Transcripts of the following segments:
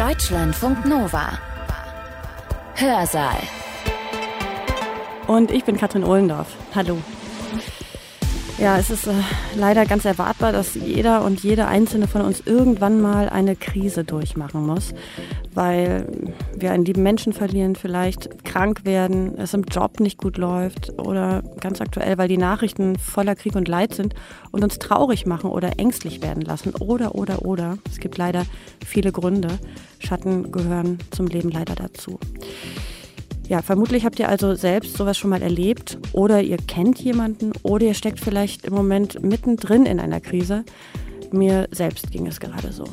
Deutschlandfunk Nova. Hörsaal. Und ich bin Katrin Ohlendorf. Hallo. Ja, es ist äh, leider ganz erwartbar, dass jeder und jede einzelne von uns irgendwann mal eine Krise durchmachen muss, weil wir einen lieben Menschen verlieren, vielleicht krank werden, es im Job nicht gut läuft oder ganz aktuell, weil die Nachrichten voller Krieg und Leid sind und uns traurig machen oder ängstlich werden lassen oder oder oder. Es gibt leider viele Gründe. Schatten gehören zum Leben leider dazu. Ja, vermutlich habt ihr also selbst sowas schon mal erlebt oder ihr kennt jemanden oder ihr steckt vielleicht im Moment mittendrin in einer Krise. Mir selbst ging es gerade so.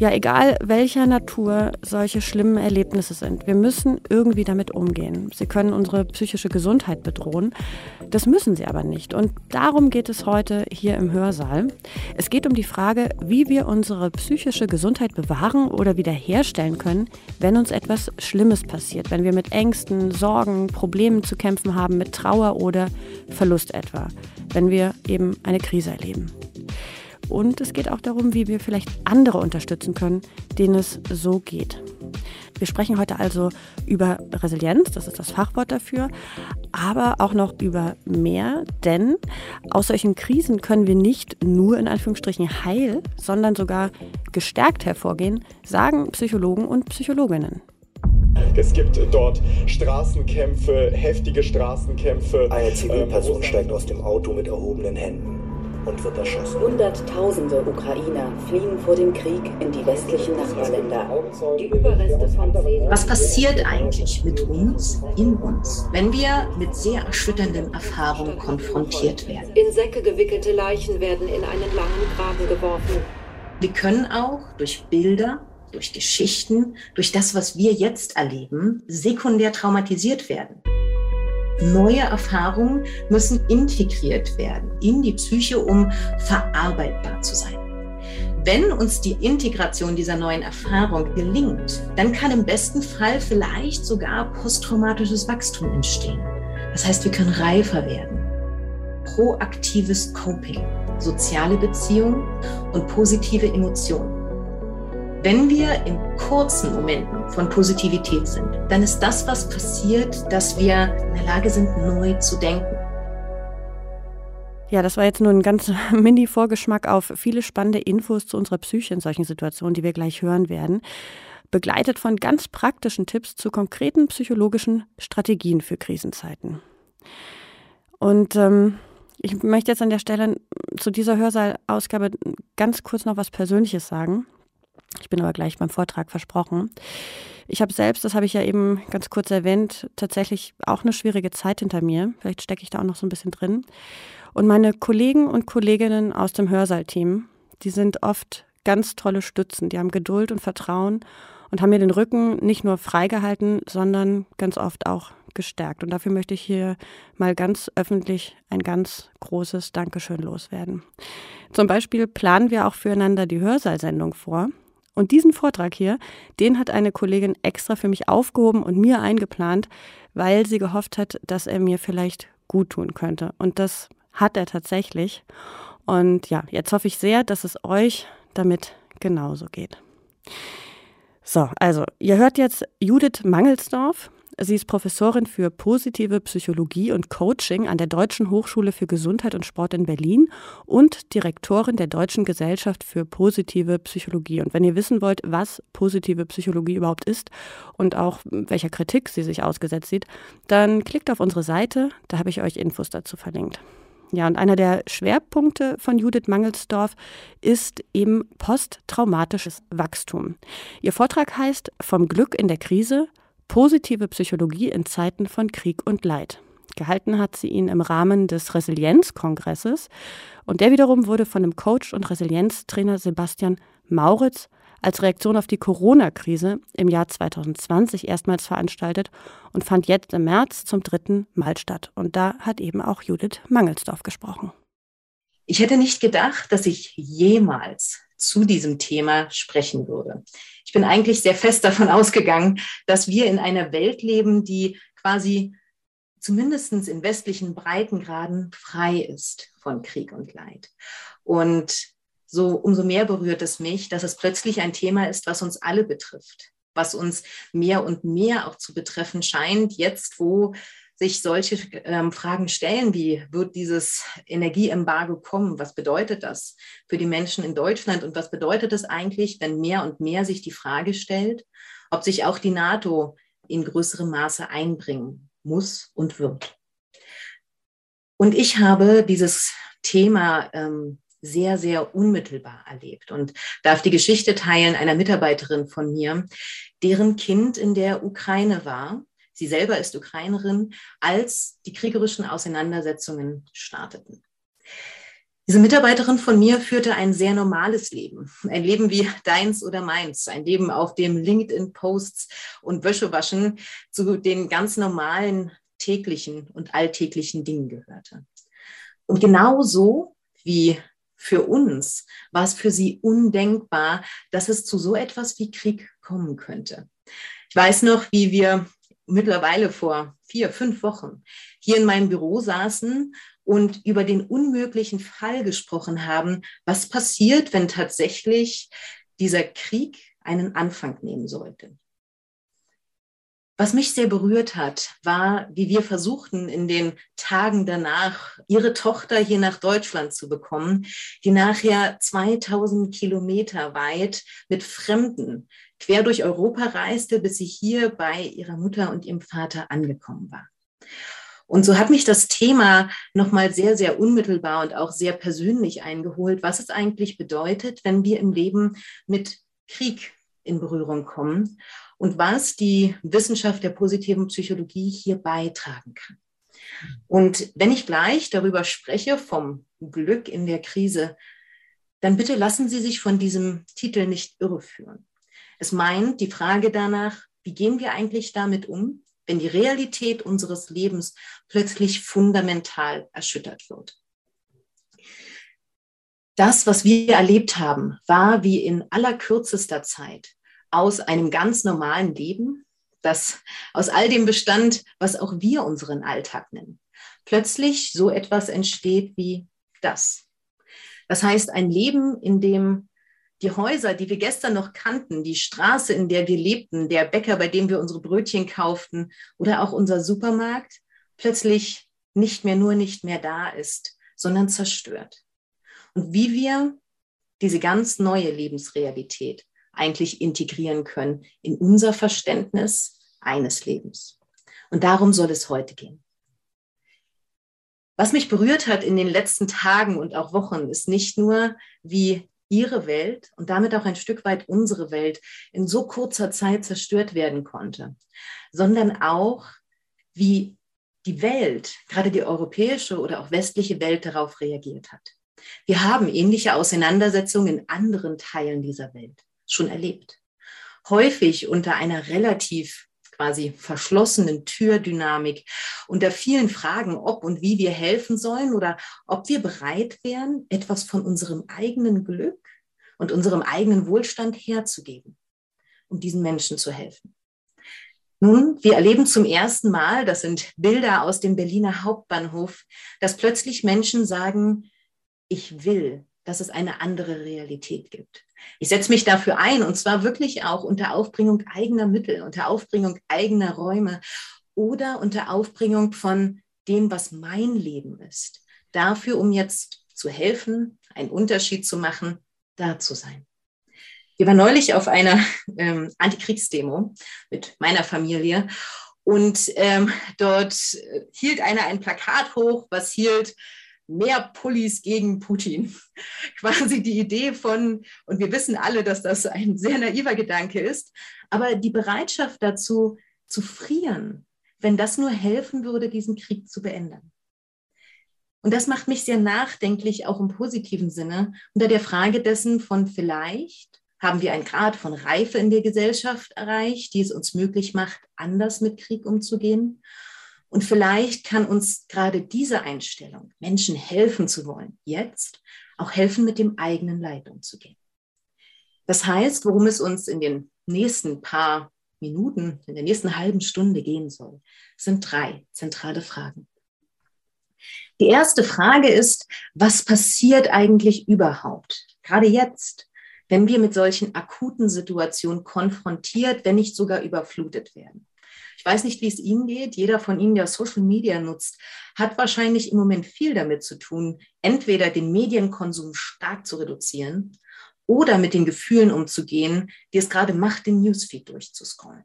Ja, egal welcher Natur solche schlimmen Erlebnisse sind, wir müssen irgendwie damit umgehen. Sie können unsere psychische Gesundheit bedrohen. Das müssen sie aber nicht. Und darum geht es heute hier im Hörsaal. Es geht um die Frage, wie wir unsere psychische Gesundheit bewahren oder wiederherstellen können, wenn uns etwas Schlimmes passiert, wenn wir mit Ängsten, Sorgen, Problemen zu kämpfen haben, mit Trauer oder Verlust etwa, wenn wir eben eine Krise erleben. Und es geht auch darum, wie wir vielleicht andere unterstützen können, denen es so geht. Wir sprechen heute also über Resilienz, das ist das Fachwort dafür, aber auch noch über mehr, denn aus solchen Krisen können wir nicht nur in Anführungsstrichen heil, sondern sogar gestärkt hervorgehen, sagen Psychologen und Psychologinnen. Es gibt dort Straßenkämpfe, heftige Straßenkämpfe. Eine Zivilperson ähm, steigt aus dem Auto mit erhobenen Händen und wird erschossen. Hunderttausende Ukrainer fliehen vor dem Krieg in die westlichen Nachbarländer. Die Überreste von Was passiert eigentlich mit uns, in uns, wenn wir mit sehr erschütternden Erfahrungen konfrontiert werden? In Säcke gewickelte Leichen werden in einen langen Graben geworfen. Wir können auch durch Bilder durch Geschichten, durch das, was wir jetzt erleben, sekundär traumatisiert werden. Neue Erfahrungen müssen integriert werden in die Psyche, um verarbeitbar zu sein. Wenn uns die Integration dieser neuen Erfahrung gelingt, dann kann im besten Fall vielleicht sogar posttraumatisches Wachstum entstehen. Das heißt, wir können reifer werden. Proaktives Coping, soziale Beziehungen und positive Emotionen. Wenn wir in kurzen Momenten von Positivität sind, dann ist das, was passiert, dass wir in der Lage sind, neu zu denken. Ja, das war jetzt nur ein ganz Mini-Vorgeschmack auf viele spannende Infos zu unserer Psyche in solchen Situationen, die wir gleich hören werden. Begleitet von ganz praktischen Tipps zu konkreten psychologischen Strategien für Krisenzeiten. Und ähm, ich möchte jetzt an der Stelle zu dieser Hörsaalausgabe ganz kurz noch was Persönliches sagen. Ich bin aber gleich beim Vortrag versprochen. Ich habe selbst, das habe ich ja eben ganz kurz erwähnt, tatsächlich auch eine schwierige Zeit hinter mir. Vielleicht stecke ich da auch noch so ein bisschen drin. Und meine Kollegen und Kolleginnen aus dem Hörsaalteam, die sind oft ganz tolle Stützen. Die haben Geduld und Vertrauen und haben mir den Rücken nicht nur freigehalten, sondern ganz oft auch gestärkt. Und dafür möchte ich hier mal ganz öffentlich ein ganz großes Dankeschön loswerden. Zum Beispiel planen wir auch füreinander die Hörsaalsendung vor. Und diesen Vortrag hier, den hat eine Kollegin extra für mich aufgehoben und mir eingeplant, weil sie gehofft hat, dass er mir vielleicht gut tun könnte. Und das hat er tatsächlich. Und ja, jetzt hoffe ich sehr, dass es euch damit genauso geht. So, also, ihr hört jetzt Judith Mangelsdorf. Sie ist Professorin für positive Psychologie und Coaching an der Deutschen Hochschule für Gesundheit und Sport in Berlin und Direktorin der Deutschen Gesellschaft für positive Psychologie. Und wenn ihr wissen wollt, was positive Psychologie überhaupt ist und auch welcher Kritik sie sich ausgesetzt sieht, dann klickt auf unsere Seite, da habe ich euch Infos dazu verlinkt. Ja, und einer der Schwerpunkte von Judith Mangelsdorf ist eben posttraumatisches Wachstum. Ihr Vortrag heißt Vom Glück in der Krise – Positive Psychologie in Zeiten von Krieg und Leid. Gehalten hat sie ihn im Rahmen des Resilienzkongresses und der wiederum wurde von dem Coach und Resilienztrainer Sebastian Mauritz als Reaktion auf die Corona-Krise im Jahr 2020 erstmals veranstaltet und fand jetzt im März zum dritten Mal statt. Und da hat eben auch Judith Mangelsdorf gesprochen. Ich hätte nicht gedacht, dass ich jemals zu diesem Thema sprechen würde. Ich bin eigentlich sehr fest davon ausgegangen, dass wir in einer Welt leben, die quasi zumindest in westlichen Breitengraden frei ist von Krieg und Leid. Und so umso mehr berührt es mich, dass es plötzlich ein Thema ist, was uns alle betrifft, was uns mehr und mehr auch zu betreffen scheint, jetzt wo sich solche ähm, Fragen stellen, wie wird dieses Energieembargo kommen? Was bedeutet das für die Menschen in Deutschland? Und was bedeutet es eigentlich, wenn mehr und mehr sich die Frage stellt, ob sich auch die NATO in größerem Maße einbringen muss und wird? Und ich habe dieses Thema ähm, sehr, sehr unmittelbar erlebt und darf die Geschichte teilen einer Mitarbeiterin von mir, deren Kind in der Ukraine war. Sie selber ist Ukrainerin, als die kriegerischen Auseinandersetzungen starteten. Diese Mitarbeiterin von mir führte ein sehr normales Leben, ein Leben wie deins oder meins, ein Leben, auf dem LinkedIn-Posts und Wäschewaschen zu den ganz normalen täglichen und alltäglichen Dingen gehörte. Und genauso wie für uns war es für sie undenkbar, dass es zu so etwas wie Krieg kommen könnte. Ich weiß noch, wie wir mittlerweile vor vier, fünf Wochen hier in meinem Büro saßen und über den unmöglichen Fall gesprochen haben, was passiert, wenn tatsächlich dieser Krieg einen Anfang nehmen sollte. Was mich sehr berührt hat, war, wie wir versuchten, in den Tagen danach ihre Tochter hier nach Deutschland zu bekommen, die nachher 2000 Kilometer weit mit Fremden quer durch Europa reiste, bis sie hier bei ihrer Mutter und ihrem Vater angekommen war. Und so hat mich das Thema nochmal sehr, sehr unmittelbar und auch sehr persönlich eingeholt, was es eigentlich bedeutet, wenn wir im Leben mit Krieg in Berührung kommen und was die Wissenschaft der positiven Psychologie hier beitragen kann. Und wenn ich gleich darüber spreche, vom Glück in der Krise, dann bitte lassen Sie sich von diesem Titel nicht irreführen. Es meint die Frage danach, wie gehen wir eigentlich damit um, wenn die Realität unseres Lebens plötzlich fundamental erschüttert wird. Das, was wir erlebt haben, war wie in allerkürzester Zeit aus einem ganz normalen Leben, das aus all dem bestand, was auch wir unseren Alltag nennen, plötzlich so etwas entsteht wie das. Das heißt, ein Leben, in dem die Häuser, die wir gestern noch kannten, die Straße, in der wir lebten, der Bäcker, bei dem wir unsere Brötchen kauften oder auch unser Supermarkt, plötzlich nicht mehr nur nicht mehr da ist, sondern zerstört. Und wie wir diese ganz neue Lebensrealität eigentlich integrieren können in unser Verständnis eines Lebens. Und darum soll es heute gehen. Was mich berührt hat in den letzten Tagen und auch Wochen, ist nicht nur, wie ihre Welt und damit auch ein Stück weit unsere Welt in so kurzer Zeit zerstört werden konnte, sondern auch, wie die Welt, gerade die europäische oder auch westliche Welt darauf reagiert hat. Wir haben ähnliche Auseinandersetzungen in anderen Teilen dieser Welt schon erlebt. Häufig unter einer relativ quasi verschlossenen Türdynamik, unter vielen Fragen, ob und wie wir helfen sollen oder ob wir bereit wären, etwas von unserem eigenen Glück und unserem eigenen Wohlstand herzugeben, um diesen Menschen zu helfen. Nun, wir erleben zum ersten Mal, das sind Bilder aus dem Berliner Hauptbahnhof, dass plötzlich Menschen sagen, ich will, dass es eine andere Realität gibt. Ich setze mich dafür ein und zwar wirklich auch unter Aufbringung eigener Mittel, unter Aufbringung eigener Räume oder unter Aufbringung von dem, was mein Leben ist. Dafür, um jetzt zu helfen, einen Unterschied zu machen, da zu sein. Wir waren neulich auf einer ähm, Antikriegsdemo mit meiner Familie und ähm, dort hielt einer ein Plakat hoch, was hielt, mehr Pullis gegen Putin. Quasi die Idee von, und wir wissen alle, dass das ein sehr naiver Gedanke ist, aber die Bereitschaft dazu zu frieren, wenn das nur helfen würde, diesen Krieg zu beenden. Und das macht mich sehr nachdenklich, auch im positiven Sinne, unter der Frage dessen von vielleicht haben wir einen Grad von Reife in der Gesellschaft erreicht, die es uns möglich macht, anders mit Krieg umzugehen. Und vielleicht kann uns gerade diese Einstellung, Menschen helfen zu wollen, jetzt auch helfen, mit dem eigenen Leid umzugehen. Das heißt, worum es uns in den nächsten paar Minuten, in der nächsten halben Stunde gehen soll, sind drei zentrale Fragen. Die erste Frage ist, was passiert eigentlich überhaupt, gerade jetzt, wenn wir mit solchen akuten Situationen konfrontiert, wenn nicht sogar überflutet werden. Ich weiß nicht, wie es Ihnen geht. Jeder von Ihnen, der Social Media nutzt, hat wahrscheinlich im Moment viel damit zu tun, entweder den Medienkonsum stark zu reduzieren oder mit den Gefühlen umzugehen, die es gerade macht, den Newsfeed durchzuscrollen.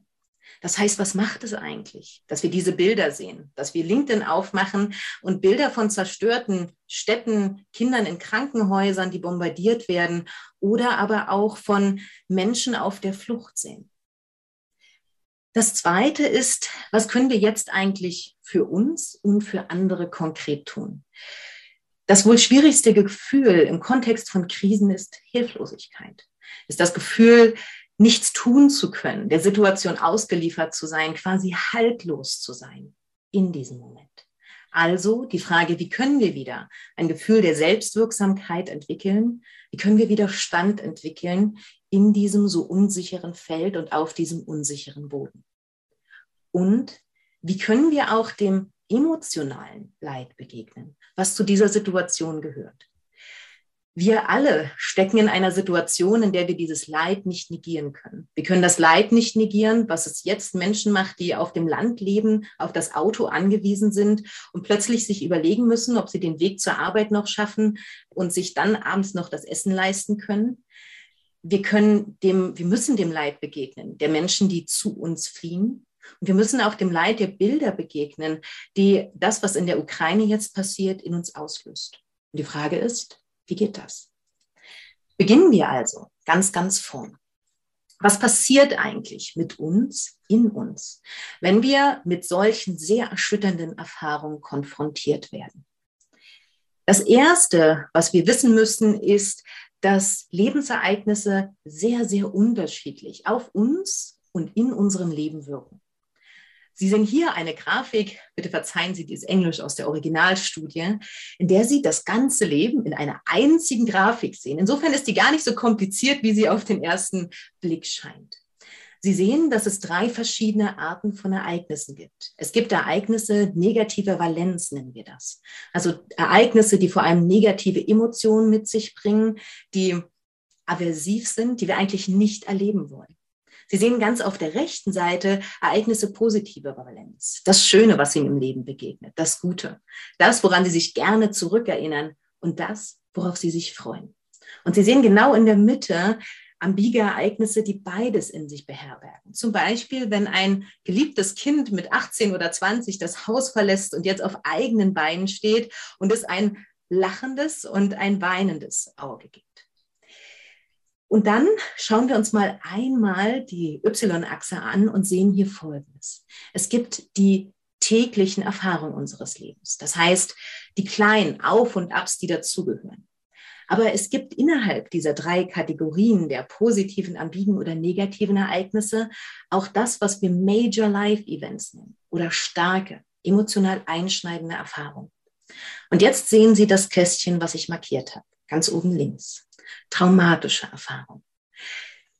Das heißt, was macht es eigentlich, dass wir diese Bilder sehen, dass wir LinkedIn aufmachen und Bilder von zerstörten Städten, Kindern in Krankenhäusern, die bombardiert werden oder aber auch von Menschen auf der Flucht sehen. Das Zweite ist, was können wir jetzt eigentlich für uns und für andere konkret tun? Das wohl schwierigste Gefühl im Kontext von Krisen ist Hilflosigkeit. Ist das Gefühl, nichts tun zu können, der Situation ausgeliefert zu sein, quasi haltlos zu sein in diesem Moment. Also die Frage, wie können wir wieder ein Gefühl der Selbstwirksamkeit entwickeln? Wie können wir wieder Stand entwickeln in diesem so unsicheren Feld und auf diesem unsicheren Boden? Und wie können wir auch dem emotionalen Leid begegnen, was zu dieser Situation gehört? Wir alle stecken in einer Situation, in der wir dieses Leid nicht negieren können. Wir können das Leid nicht negieren, was es jetzt Menschen macht, die auf dem Land leben, auf das Auto angewiesen sind und plötzlich sich überlegen müssen, ob sie den Weg zur Arbeit noch schaffen und sich dann abends noch das Essen leisten können. Wir können dem, wir müssen dem Leid begegnen, der Menschen, die zu uns fliehen. Und wir müssen auch dem Leid der Bilder begegnen, die das, was in der Ukraine jetzt passiert, in uns auslöst. Und die Frage ist, wie geht das? Beginnen wir also ganz, ganz vorn. Was passiert eigentlich mit uns, in uns, wenn wir mit solchen sehr erschütternden Erfahrungen konfrontiert werden? Das Erste, was wir wissen müssen, ist, dass Lebensereignisse sehr, sehr unterschiedlich auf uns und in unserem Leben wirken. Sie sehen hier eine Grafik, bitte verzeihen Sie dieses Englisch aus der Originalstudie, in der Sie das ganze Leben in einer einzigen Grafik sehen. Insofern ist die gar nicht so kompliziert, wie sie auf den ersten Blick scheint. Sie sehen, dass es drei verschiedene Arten von Ereignissen gibt. Es gibt Ereignisse negativer Valenz, nennen wir das. Also Ereignisse, die vor allem negative Emotionen mit sich bringen, die aversiv sind, die wir eigentlich nicht erleben wollen. Sie sehen ganz auf der rechten Seite Ereignisse positiver Valenz. Das Schöne, was Ihnen im Leben begegnet, das Gute, das, woran Sie sich gerne zurückerinnern und das, worauf Sie sich freuen. Und Sie sehen genau in der Mitte ambige Ereignisse, die beides in sich beherbergen. Zum Beispiel, wenn ein geliebtes Kind mit 18 oder 20 das Haus verlässt und jetzt auf eigenen Beinen steht und es ein lachendes und ein weinendes Auge gibt. Und dann schauen wir uns mal einmal die Y-Achse an und sehen hier Folgendes. Es gibt die täglichen Erfahrungen unseres Lebens. Das heißt, die kleinen Auf und Abs, die dazugehören. Aber es gibt innerhalb dieser drei Kategorien der positiven, ambigen oder negativen Ereignisse auch das, was wir Major Life Events nennen oder starke, emotional einschneidende Erfahrungen. Und jetzt sehen Sie das Kästchen, was ich markiert habe, ganz oben links traumatische Erfahrung.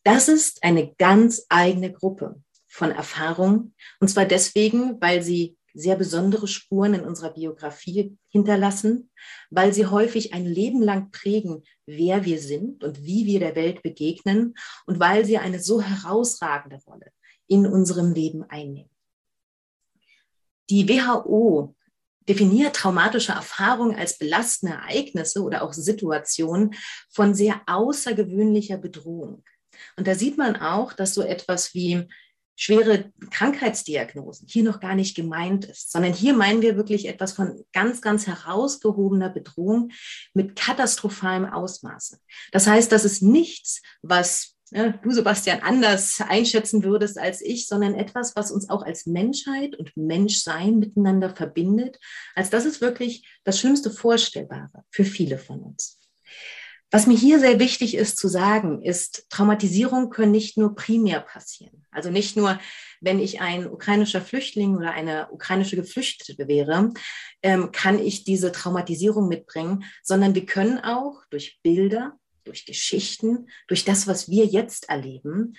Das ist eine ganz eigene Gruppe von Erfahrungen. Und zwar deswegen, weil sie sehr besondere Spuren in unserer Biografie hinterlassen, weil sie häufig ein Leben lang prägen, wer wir sind und wie wir der Welt begegnen und weil sie eine so herausragende Rolle in unserem Leben einnehmen. Die WHO definiert traumatische Erfahrungen als belastende Ereignisse oder auch Situationen von sehr außergewöhnlicher Bedrohung. Und da sieht man auch, dass so etwas wie schwere Krankheitsdiagnosen hier noch gar nicht gemeint ist, sondern hier meinen wir wirklich etwas von ganz, ganz herausgehobener Bedrohung mit katastrophalem Ausmaße. Das heißt, das ist nichts, was ja, du, Sebastian, anders einschätzen würdest als ich, sondern etwas, was uns auch als Menschheit und Menschsein miteinander verbindet, als das ist wirklich das Schlimmste Vorstellbare für viele von uns. Was mir hier sehr wichtig ist zu sagen, ist, Traumatisierung können nicht nur primär passieren. Also nicht nur, wenn ich ein ukrainischer Flüchtling oder eine ukrainische Geflüchtete wäre, ähm, kann ich diese Traumatisierung mitbringen, sondern wir können auch durch Bilder, durch Geschichten, durch das, was wir jetzt erleben,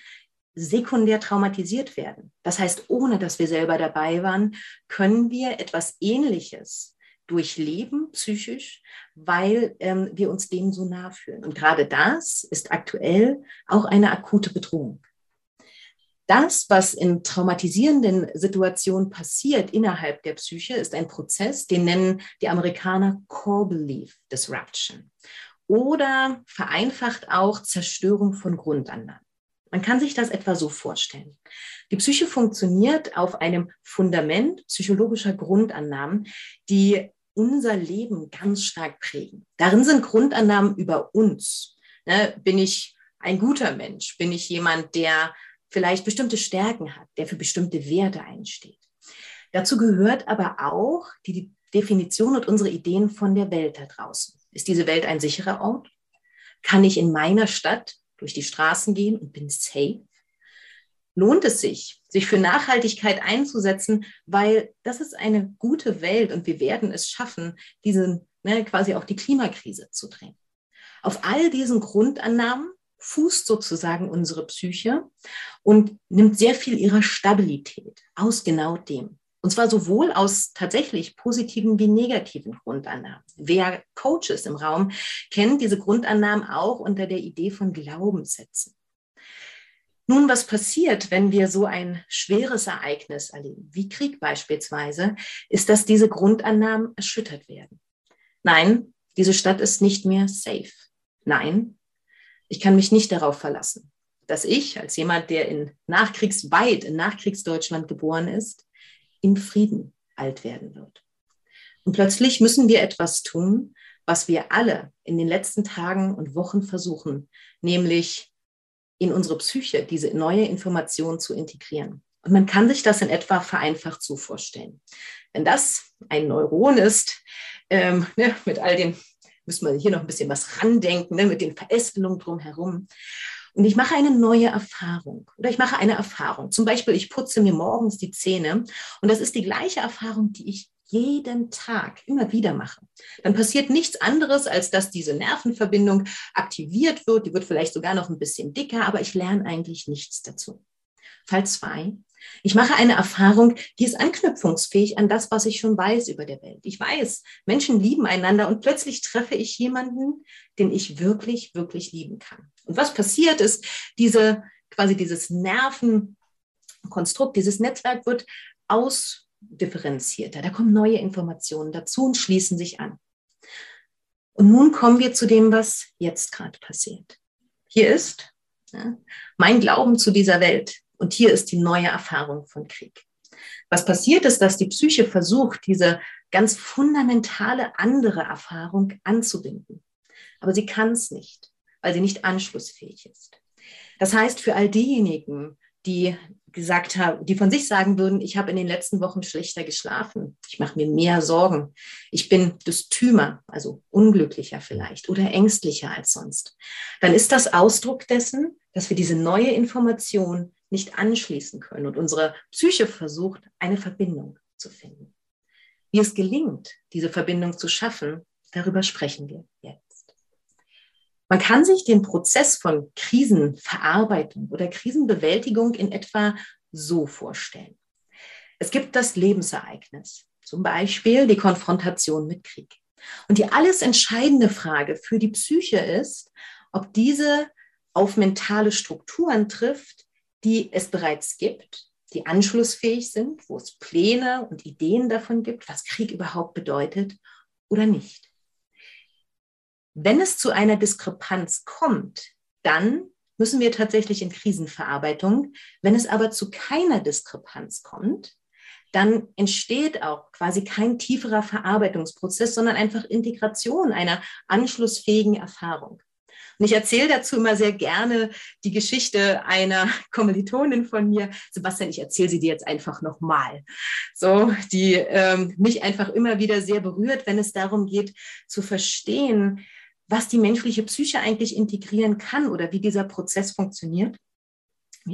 sekundär traumatisiert werden. Das heißt, ohne dass wir selber dabei waren, können wir etwas Ähnliches durchleben, psychisch, weil ähm, wir uns dem so nah fühlen. Und gerade das ist aktuell auch eine akute Bedrohung. Das, was in traumatisierenden Situationen passiert innerhalb der Psyche, ist ein Prozess, den nennen die Amerikaner Core Belief Disruption oder vereinfacht auch Zerstörung von Grundannahmen. Man kann sich das etwa so vorstellen. Die Psyche funktioniert auf einem Fundament psychologischer Grundannahmen, die unser Leben ganz stark prägen. Darin sind Grundannahmen über uns. Ne, bin ich ein guter Mensch? Bin ich jemand, der vielleicht bestimmte Stärken hat, der für bestimmte Werte einsteht? Dazu gehört aber auch die Definition und unsere Ideen von der Welt da draußen. Ist diese Welt ein sicherer Ort? Kann ich in meiner Stadt durch die Straßen gehen und bin safe? Lohnt es sich, sich für Nachhaltigkeit einzusetzen, weil das ist eine gute Welt und wir werden es schaffen, diese ne, quasi auch die Klimakrise zu drehen. Auf all diesen Grundannahmen fußt sozusagen unsere Psyche und nimmt sehr viel ihrer Stabilität aus genau dem. Und zwar sowohl aus tatsächlich positiven wie negativen Grundannahmen. Wer Coaches im Raum kennt diese Grundannahmen auch unter der Idee von Glaubenssätzen. Nun, was passiert, wenn wir so ein schweres Ereignis erleben, wie Krieg beispielsweise, ist, dass diese Grundannahmen erschüttert werden. Nein, diese Stadt ist nicht mehr safe. Nein, ich kann mich nicht darauf verlassen, dass ich als jemand, der in Nachkriegsweit, in Nachkriegsdeutschland geboren ist, in Frieden alt werden wird. Und plötzlich müssen wir etwas tun, was wir alle in den letzten Tagen und Wochen versuchen, nämlich in unsere Psyche diese neue Information zu integrieren. Und man kann sich das in etwa vereinfacht so vorstellen. Wenn das ein Neuron ist, ähm, ne, mit all den, müssen wir hier noch ein bisschen was randenken, ne, mit den Verästelungen drumherum, und ich mache eine neue Erfahrung oder ich mache eine Erfahrung. Zum Beispiel, ich putze mir morgens die Zähne und das ist die gleiche Erfahrung, die ich jeden Tag immer wieder mache. Dann passiert nichts anderes, als dass diese Nervenverbindung aktiviert wird. Die wird vielleicht sogar noch ein bisschen dicker, aber ich lerne eigentlich nichts dazu. Fall zwei. Ich mache eine Erfahrung, die ist anknüpfungsfähig an das, was ich schon weiß über der Welt. Ich weiß, Menschen lieben einander und plötzlich treffe ich jemanden, den ich wirklich, wirklich lieben kann. Und was passiert ist, diese, quasi dieses Nervenkonstrukt, dieses Netzwerk wird ausdifferenzierter. Da kommen neue Informationen dazu und schließen sich an. Und nun kommen wir zu dem, was jetzt gerade passiert. Hier ist ja, mein Glauben zu dieser Welt und hier ist die neue Erfahrung von Krieg. Was passiert ist, dass die Psyche versucht, diese ganz fundamentale andere Erfahrung anzubinden. Aber sie kann es nicht weil sie nicht anschlussfähig ist. Das heißt, für all diejenigen, die gesagt haben, die von sich sagen würden, ich habe in den letzten Wochen schlechter geschlafen, ich mache mir mehr Sorgen, ich bin Dysthymer, also unglücklicher vielleicht oder ängstlicher als sonst, dann ist das Ausdruck dessen, dass wir diese neue Information nicht anschließen können und unsere Psyche versucht, eine Verbindung zu finden. Wie es gelingt, diese Verbindung zu schaffen, darüber sprechen wir jetzt. Man kann sich den Prozess von Krisenverarbeitung oder Krisenbewältigung in etwa so vorstellen. Es gibt das Lebensereignis, zum Beispiel die Konfrontation mit Krieg. Und die alles entscheidende Frage für die Psyche ist, ob diese auf mentale Strukturen trifft, die es bereits gibt, die anschlussfähig sind, wo es Pläne und Ideen davon gibt, was Krieg überhaupt bedeutet oder nicht. Wenn es zu einer Diskrepanz kommt, dann müssen wir tatsächlich in Krisenverarbeitung. Wenn es aber zu keiner Diskrepanz kommt, dann entsteht auch quasi kein tieferer Verarbeitungsprozess, sondern einfach Integration einer anschlussfähigen Erfahrung. Und ich erzähle dazu immer sehr gerne die Geschichte einer Kommilitonin von mir. Sebastian, ich erzähle sie dir jetzt einfach nochmal. So, die ähm, mich einfach immer wieder sehr berührt, wenn es darum geht, zu verstehen, was die menschliche Psyche eigentlich integrieren kann oder wie dieser Prozess funktioniert.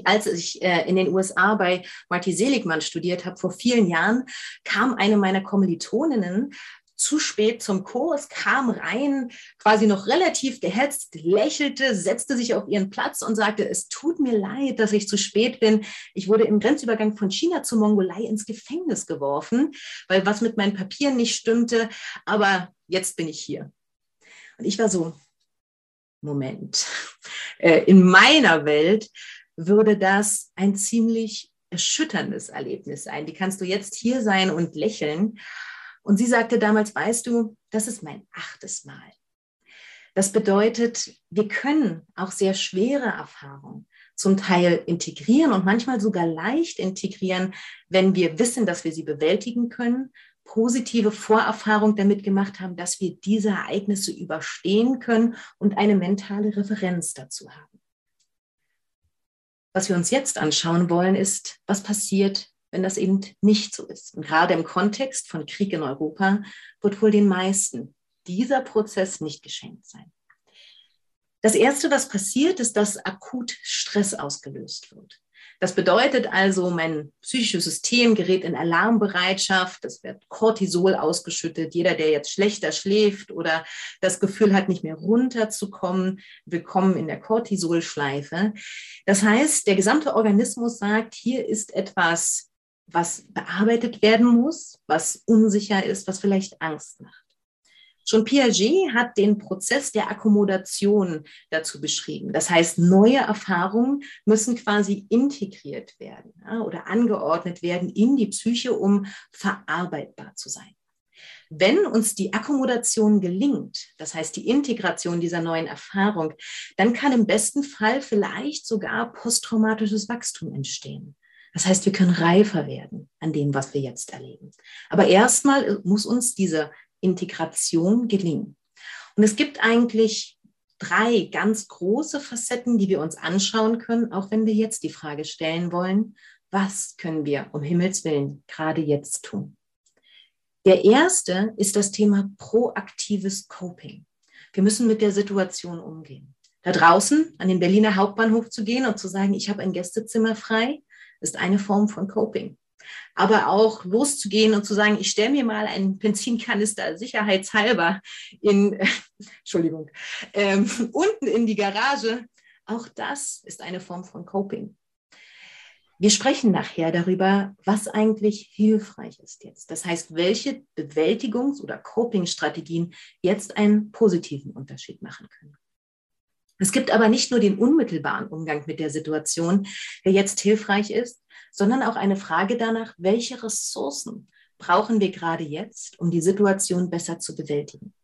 Als ich äh, in den USA bei Marty Seligmann studiert habe, vor vielen Jahren, kam eine meiner Kommilitoninnen zu spät zum Kurs, kam rein, quasi noch relativ gehetzt, lächelte, setzte sich auf ihren Platz und sagte, es tut mir leid, dass ich zu spät bin. Ich wurde im Grenzübergang von China zur Mongolei ins Gefängnis geworfen, weil was mit meinen Papieren nicht stimmte. Aber jetzt bin ich hier. Und ich war so, Moment, äh, in meiner Welt würde das ein ziemlich erschütterndes Erlebnis sein. Wie kannst du jetzt hier sein und lächeln? Und sie sagte damals, weißt du, das ist mein achtes Mal. Das bedeutet, wir können auch sehr schwere Erfahrungen zum Teil integrieren und manchmal sogar leicht integrieren, wenn wir wissen, dass wir sie bewältigen können, positive Vorerfahrung damit gemacht haben, dass wir diese Ereignisse überstehen können und eine mentale Referenz dazu haben. Was wir uns jetzt anschauen wollen, ist, was passiert, wenn das eben nicht so ist. Und gerade im Kontext von Krieg in Europa wird wohl den meisten dieser Prozess nicht geschenkt sein. Das Erste, was passiert, ist, dass akut Stress ausgelöst wird. Das bedeutet also, mein psychisches System gerät in Alarmbereitschaft, es wird Cortisol ausgeschüttet. Jeder, der jetzt schlechter schläft oder das Gefühl hat, nicht mehr runterzukommen, willkommen in der Cortisolschleife. Das heißt, der gesamte Organismus sagt, hier ist etwas, was bearbeitet werden muss, was unsicher ist, was vielleicht Angst macht. Schon Piaget hat den Prozess der Akkommodation dazu beschrieben. Das heißt, neue Erfahrungen müssen quasi integriert werden ja, oder angeordnet werden in die Psyche, um verarbeitbar zu sein. Wenn uns die Akkommodation gelingt, das heißt die Integration dieser neuen Erfahrung, dann kann im besten Fall vielleicht sogar posttraumatisches Wachstum entstehen. Das heißt, wir können reifer werden an dem, was wir jetzt erleben. Aber erstmal muss uns diese Integration gelingen. Und es gibt eigentlich drei ganz große Facetten, die wir uns anschauen können, auch wenn wir jetzt die Frage stellen wollen, was können wir um Himmels willen gerade jetzt tun? Der erste ist das Thema proaktives Coping. Wir müssen mit der Situation umgehen. Da draußen an den Berliner Hauptbahnhof zu gehen und zu sagen, ich habe ein Gästezimmer frei, ist eine Form von Coping aber auch loszugehen und zu sagen, ich stelle mir mal einen Benzinkanister sicherheitshalber in, Entschuldigung, ähm, unten in die Garage. Auch das ist eine Form von Coping. Wir sprechen nachher darüber, was eigentlich hilfreich ist jetzt. Das heißt, welche Bewältigungs- oder Coping-Strategien jetzt einen positiven Unterschied machen können. Es gibt aber nicht nur den unmittelbaren Umgang mit der Situation, der jetzt hilfreich ist, sondern auch eine Frage danach, welche Ressourcen brauchen wir gerade jetzt, um die Situation besser zu bewältigen.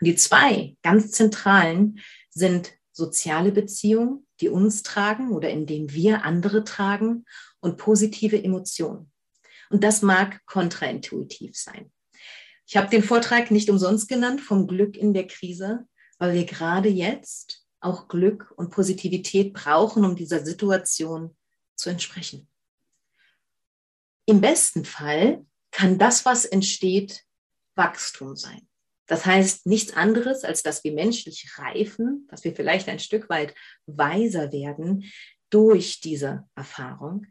Und die zwei ganz zentralen sind soziale Beziehungen, die uns tragen oder in denen wir andere tragen und positive Emotionen. Und das mag kontraintuitiv sein. Ich habe den Vortrag nicht umsonst genannt vom Glück in der Krise, weil wir gerade jetzt auch Glück und Positivität brauchen, um dieser Situation zu entsprechen. Im besten Fall kann das, was entsteht, Wachstum sein. Das heißt nichts anderes, als dass wir menschlich reifen, dass wir vielleicht ein Stück weit weiser werden durch diese Erfahrung.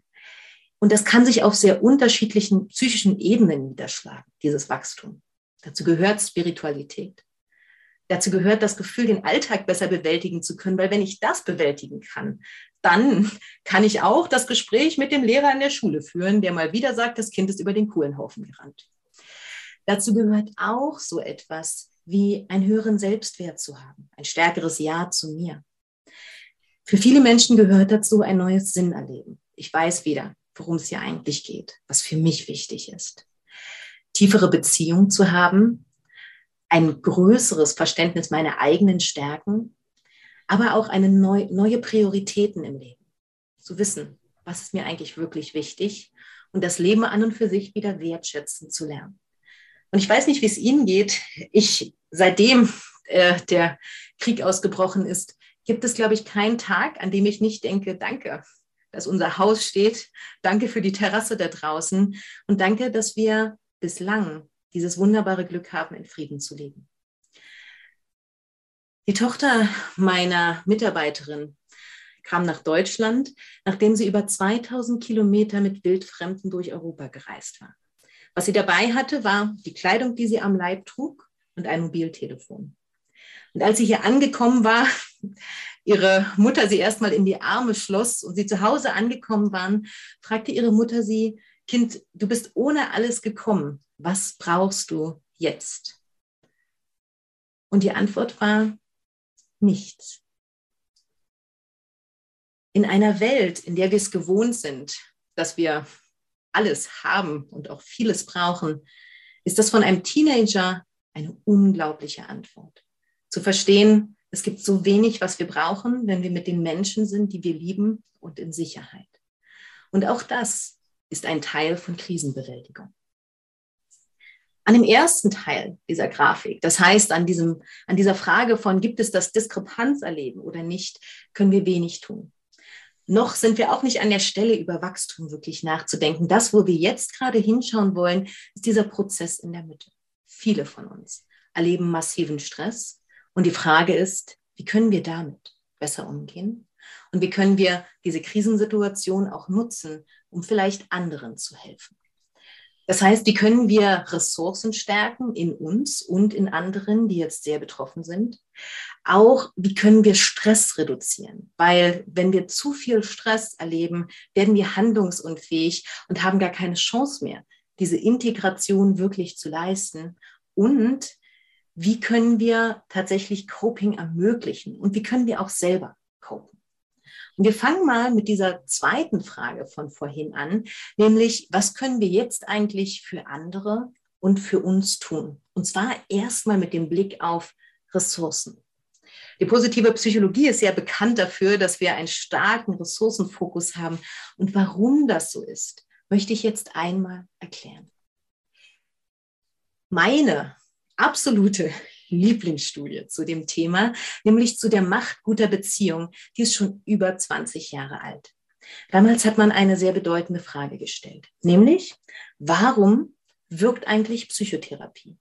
Und das kann sich auf sehr unterschiedlichen psychischen Ebenen niederschlagen, dieses Wachstum. Dazu gehört Spiritualität. Dazu gehört das Gefühl, den Alltag besser bewältigen zu können, weil wenn ich das bewältigen kann, dann kann ich auch das Gespräch mit dem Lehrer in der Schule führen, der mal wieder sagt, das Kind ist über den Kohlenhaufen gerannt. Dazu gehört auch so etwas wie einen höheren Selbstwert zu haben, ein stärkeres Ja zu mir. Für viele Menschen gehört dazu ein neues Sinnerleben. Ich weiß wieder, worum es hier eigentlich geht, was für mich wichtig ist. Tiefere Beziehung zu haben, ein größeres Verständnis meiner eigenen Stärken, aber auch eine neu, neue Prioritäten im Leben. Zu wissen, was ist mir eigentlich wirklich wichtig und das Leben an und für sich wieder wertschätzen zu lernen. Und ich weiß nicht, wie es Ihnen geht. Ich, seitdem äh, der Krieg ausgebrochen ist, gibt es, glaube ich, keinen Tag, an dem ich nicht denke, danke, dass unser Haus steht. Danke für die Terrasse da draußen. Und danke, dass wir bislang dieses wunderbare Glück haben, in Frieden zu leben. Die Tochter meiner Mitarbeiterin kam nach Deutschland, nachdem sie über 2000 Kilometer mit Wildfremden durch Europa gereist war. Was sie dabei hatte, war die Kleidung, die sie am Leib trug und ein Mobiltelefon. Und als sie hier angekommen war, ihre Mutter sie erstmal in die Arme schloss und sie zu Hause angekommen waren, fragte ihre Mutter sie, Kind, du bist ohne alles gekommen. Was brauchst du jetzt? Und die Antwort war nichts. In einer Welt, in der wir es gewohnt sind, dass wir alles haben und auch vieles brauchen, ist das von einem Teenager eine unglaubliche Antwort. Zu verstehen, es gibt so wenig, was wir brauchen, wenn wir mit den Menschen sind, die wir lieben und in Sicherheit. Und auch das ist ein Teil von Krisenbewältigung. An dem ersten Teil dieser Grafik, das heißt an, diesem, an dieser Frage von, gibt es das Diskrepanzerleben oder nicht, können wir wenig tun noch sind wir auch nicht an der Stelle, über Wachstum wirklich nachzudenken. Das, wo wir jetzt gerade hinschauen wollen, ist dieser Prozess in der Mitte. Viele von uns erleben massiven Stress. Und die Frage ist, wie können wir damit besser umgehen? Und wie können wir diese Krisensituation auch nutzen, um vielleicht anderen zu helfen? Das heißt, wie können wir Ressourcen stärken in uns und in anderen, die jetzt sehr betroffen sind? Auch, wie können wir Stress reduzieren? Weil wenn wir zu viel Stress erleben, werden wir handlungsunfähig und haben gar keine Chance mehr, diese Integration wirklich zu leisten. Und wie können wir tatsächlich Coping ermöglichen? Und wie können wir auch selber copen? Wir fangen mal mit dieser zweiten Frage von vorhin an, nämlich, was können wir jetzt eigentlich für andere und für uns tun? Und zwar erstmal mit dem Blick auf Ressourcen. Die positive Psychologie ist ja bekannt dafür, dass wir einen starken Ressourcenfokus haben. Und warum das so ist, möchte ich jetzt einmal erklären. Meine absolute Lieblingsstudie zu dem Thema, nämlich zu der Macht guter Beziehung. Die ist schon über 20 Jahre alt. Damals hat man eine sehr bedeutende Frage gestellt, nämlich, warum wirkt eigentlich Psychotherapie?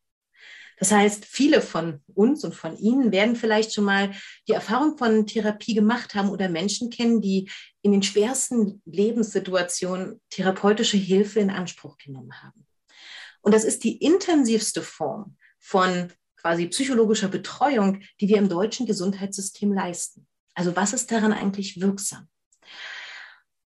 Das heißt, viele von uns und von Ihnen werden vielleicht schon mal die Erfahrung von Therapie gemacht haben oder Menschen kennen, die in den schwersten Lebenssituationen therapeutische Hilfe in Anspruch genommen haben. Und das ist die intensivste Form von quasi psychologischer Betreuung, die wir im deutschen Gesundheitssystem leisten. Also was ist daran eigentlich wirksam?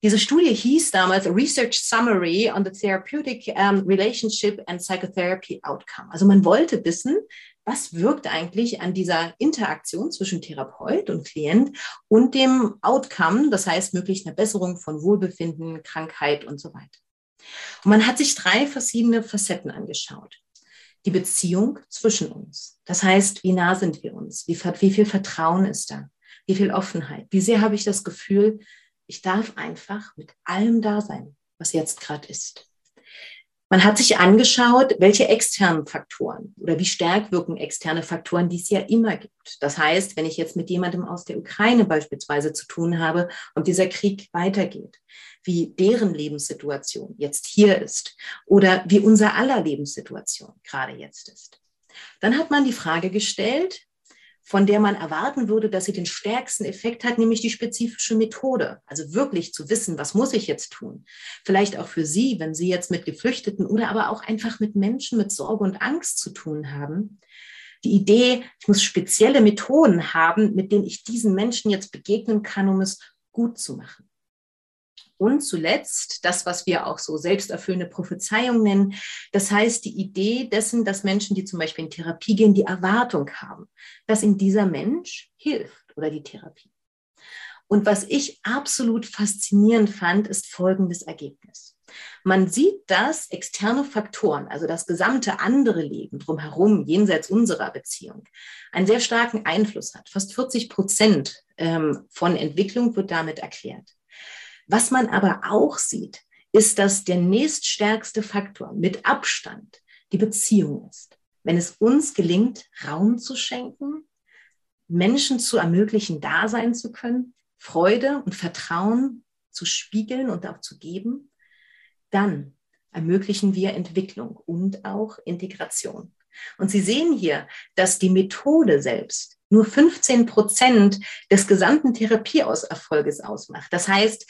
Diese Studie hieß damals A Research Summary on the Therapeutic um, Relationship and Psychotherapy Outcome. Also man wollte wissen, was wirkt eigentlich an dieser Interaktion zwischen Therapeut und Klient und dem Outcome, das heißt möglichst eine Besserung von Wohlbefinden, Krankheit und so weiter. Und man hat sich drei verschiedene Facetten angeschaut die Beziehung zwischen uns. Das heißt, wie nah sind wir uns? Wie, wie viel Vertrauen ist da? Wie viel Offenheit? Wie sehr habe ich das Gefühl, ich darf einfach mit allem da sein, was jetzt gerade ist? Man hat sich angeschaut, welche externen Faktoren oder wie stark wirken externe Faktoren, die es ja immer gibt. Das heißt, wenn ich jetzt mit jemandem aus der Ukraine beispielsweise zu tun habe und dieser Krieg weitergeht, wie deren Lebenssituation jetzt hier ist oder wie unser aller Lebenssituation gerade jetzt ist. Dann hat man die Frage gestellt, von der man erwarten würde, dass sie den stärksten Effekt hat, nämlich die spezifische Methode. Also wirklich zu wissen, was muss ich jetzt tun? Vielleicht auch für Sie, wenn Sie jetzt mit Geflüchteten oder aber auch einfach mit Menschen mit Sorge und Angst zu tun haben. Die Idee, ich muss spezielle Methoden haben, mit denen ich diesen Menschen jetzt begegnen kann, um es gut zu machen. Und zuletzt das, was wir auch so selbsterfüllende Prophezeiung nennen. Das heißt, die Idee dessen, dass Menschen, die zum Beispiel in Therapie gehen, die Erwartung haben, dass ihnen dieser Mensch hilft oder die Therapie. Und was ich absolut faszinierend fand, ist folgendes Ergebnis. Man sieht, dass externe Faktoren, also das gesamte andere Leben drumherum, jenseits unserer Beziehung, einen sehr starken Einfluss hat. Fast 40 Prozent ähm, von Entwicklung wird damit erklärt. Was man aber auch sieht, ist, dass der nächststärkste Faktor mit Abstand die Beziehung ist. Wenn es uns gelingt, Raum zu schenken, Menschen zu ermöglichen, da sein zu können, Freude und Vertrauen zu spiegeln und auch zu geben, dann ermöglichen wir Entwicklung und auch Integration. Und Sie sehen hier, dass die Methode selbst nur 15 Prozent des gesamten Therapieerfolges ausmacht. Das heißt,